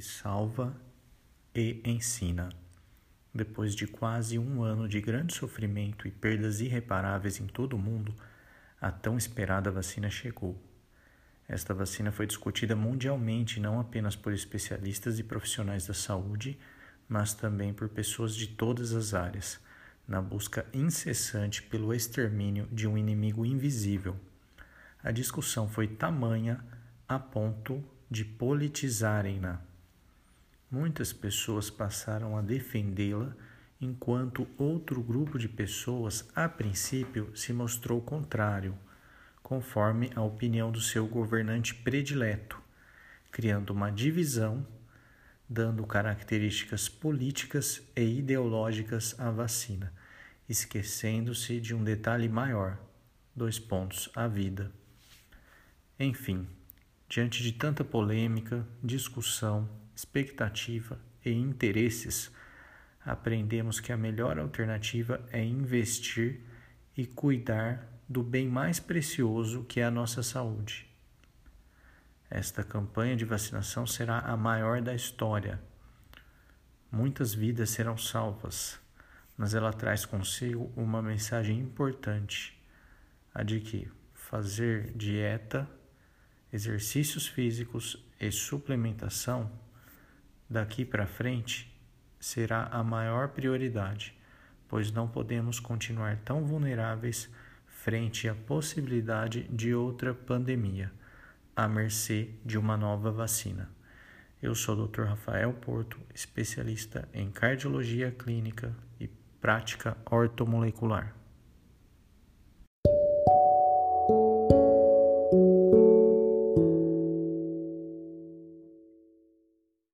salva e ensina. Depois de quase um ano de grande sofrimento e perdas irreparáveis em todo o mundo, a tão esperada vacina chegou. Esta vacina foi discutida mundialmente não apenas por especialistas e profissionais da saúde, mas também por pessoas de todas as áreas, na busca incessante pelo extermínio de um inimigo invisível. A discussão foi tamanha a ponto de politizarem-na. Muitas pessoas passaram a defendê-la, enquanto outro grupo de pessoas, a princípio, se mostrou contrário conforme a opinião do seu governante predileto, criando uma divisão, dando características políticas e ideológicas à vacina, esquecendo-se de um detalhe maior: dois pontos, a vida. Enfim, diante de tanta polêmica, discussão, expectativa e interesses, aprendemos que a melhor alternativa é investir e cuidar do bem mais precioso que é a nossa saúde. Esta campanha de vacinação será a maior da história. Muitas vidas serão salvas, mas ela traz consigo uma mensagem importante: a de que fazer dieta, exercícios físicos e suplementação daqui para frente será a maior prioridade, pois não podemos continuar tão vulneráveis frente à possibilidade de outra pandemia, à mercê de uma nova vacina. Eu sou o Dr. Rafael Porto, especialista em cardiologia clínica e prática ortomolecular.